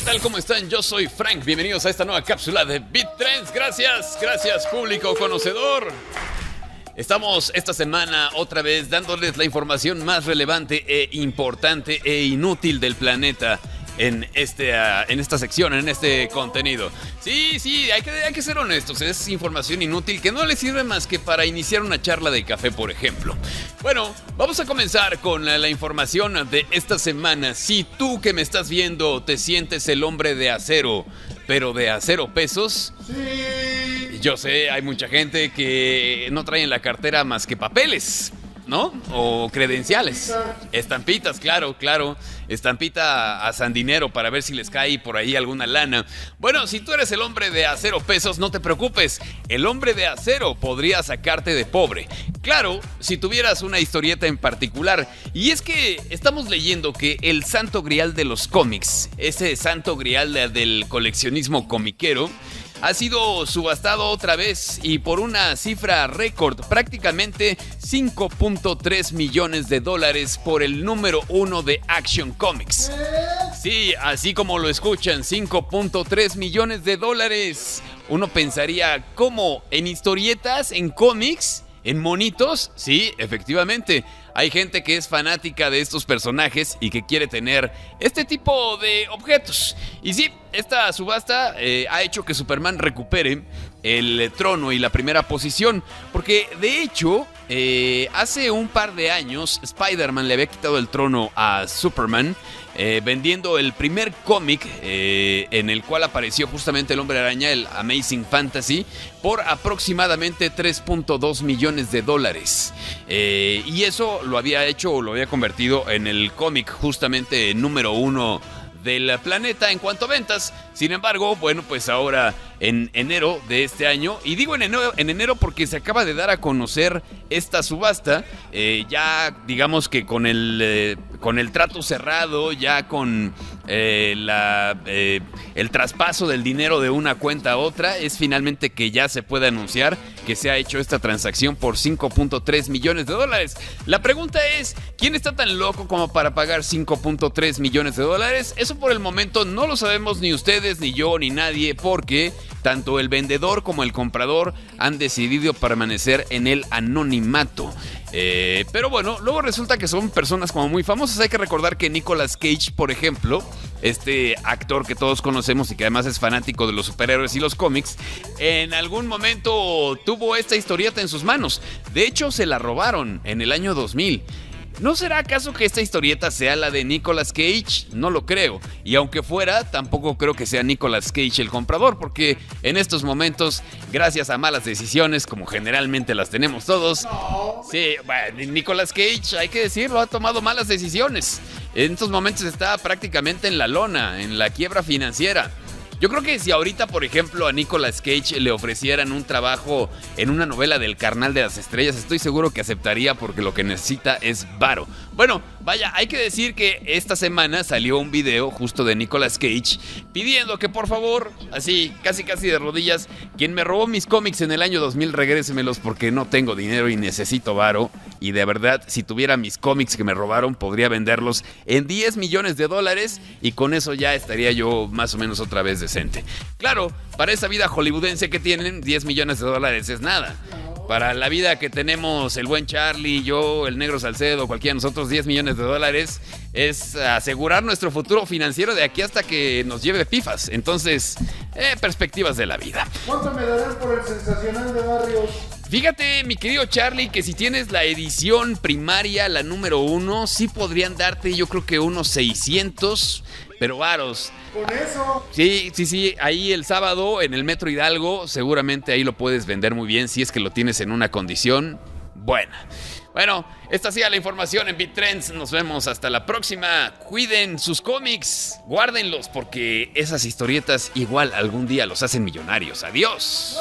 tal? ¿Cómo están? Yo soy Frank. Bienvenidos a esta nueva cápsula de Beat Trends. Gracias, gracias público conocedor. Estamos esta semana otra vez dándoles la información más relevante e importante e inútil del planeta en, este, ah, en esta sección, en este contenido. Sí, sí, hay que, hay que ser honestos. Es información inútil que no le sirve más que para iniciar una charla de café, por ejemplo. Bueno, vamos a comenzar con la, la información de esta semana. Si tú que me estás viendo te sientes el hombre de acero, pero de acero pesos. Sí. Yo sé, hay mucha gente que no trae en la cartera más que papeles. ¿No? O credenciales. Estampitas, claro, claro. Estampita a Sandinero para ver si les cae por ahí alguna lana. Bueno, si tú eres el hombre de acero pesos, no te preocupes. El hombre de acero podría sacarte de pobre. Claro, si tuvieras una historieta en particular. Y es que estamos leyendo que el santo grial de los cómics, ese santo grial del coleccionismo comiquero, ha sido subastado otra vez y por una cifra récord, prácticamente 5.3 millones de dólares por el número uno de Action Comics. Sí, así como lo escuchan, 5.3 millones de dólares. Uno pensaría, ¿cómo? ¿En historietas? ¿En cómics? ¿En monitos? Sí, efectivamente. Hay gente que es fanática de estos personajes y que quiere tener este tipo de objetos. Y sí, esta subasta eh, ha hecho que Superman recupere el trono y la primera posición. Porque de hecho, eh, hace un par de años Spider-Man le había quitado el trono a Superman. Eh, vendiendo el primer cómic eh, en el cual apareció justamente el hombre araña, el Amazing Fantasy, por aproximadamente 3.2 millones de dólares. Y eso lo había hecho o lo había convertido en el cómic justamente número uno del planeta en cuanto a ventas. Sin embargo, bueno, pues ahora en enero de este año, y digo en enero, en enero porque se acaba de dar a conocer esta subasta, eh, ya digamos que con el, eh, con el trato cerrado, ya con eh, eh, el traspaso del dinero de una cuenta a otra, es finalmente que ya se puede anunciar que se ha hecho esta transacción por 5.3 millones de dólares. La pregunta es, ¿quién está tan loco como para pagar 5.3 millones de dólares? Eso por el momento no lo sabemos ni ustedes, ni yo, ni nadie, porque tanto el vendedor como el comprador han decidido permanecer en el anonimato. Eh, pero bueno, luego resulta que son personas como muy famosas. Hay que recordar que Nicolas Cage, por ejemplo, este actor que todos conocemos y que además es fanático de los superhéroes y los cómics, en algún momento tuvo esta historieta en sus manos. De hecho, se la robaron en el año 2000. ¿No será acaso que esta historieta sea la de Nicolas Cage? No lo creo. Y aunque fuera, tampoco creo que sea Nicolas Cage el comprador, porque en estos momentos, gracias a malas decisiones, como generalmente las tenemos todos, sí, bueno, Nicolas Cage, hay que decirlo, ha tomado malas decisiones. En estos momentos está prácticamente en la lona, en la quiebra financiera. Yo creo que si ahorita, por ejemplo, a Nicolas Cage le ofrecieran un trabajo en una novela del Carnal de las Estrellas, estoy seguro que aceptaría porque lo que necesita es varo. Bueno, vaya, hay que decir que esta semana salió un video justo de Nicolas Cage pidiendo que por favor, así, casi casi de rodillas, quien me robó mis cómics en el año 2000, regrésemelos porque no tengo dinero y necesito varo. Y de verdad, si tuviera mis cómics que me robaron, podría venderlos en 10 millones de dólares y con eso ya estaría yo más o menos otra vez decente. Claro, para esa vida hollywoodense que tienen, 10 millones de dólares es nada. Para la vida que tenemos el buen Charlie, yo, el negro Salcedo, cualquiera de nosotros, 10 millones de dólares es asegurar nuestro futuro financiero de aquí hasta que nos lleve pifas. Entonces, eh, perspectivas de la vida. ¿Cuánto me darán por el sensacional de Barrios? Fíjate, mi querido Charlie, que si tienes la edición primaria, la número uno, sí podrían darte yo creo que unos 600, pero varos. Con eso. Sí, sí, sí, ahí el sábado en el Metro Hidalgo, seguramente ahí lo puedes vender muy bien si es que lo tienes en una condición buena. Bueno, esta ha sido la información en BitTrends. Nos vemos hasta la próxima. Cuiden sus cómics, guárdenlos porque esas historietas igual algún día los hacen millonarios. Adiós.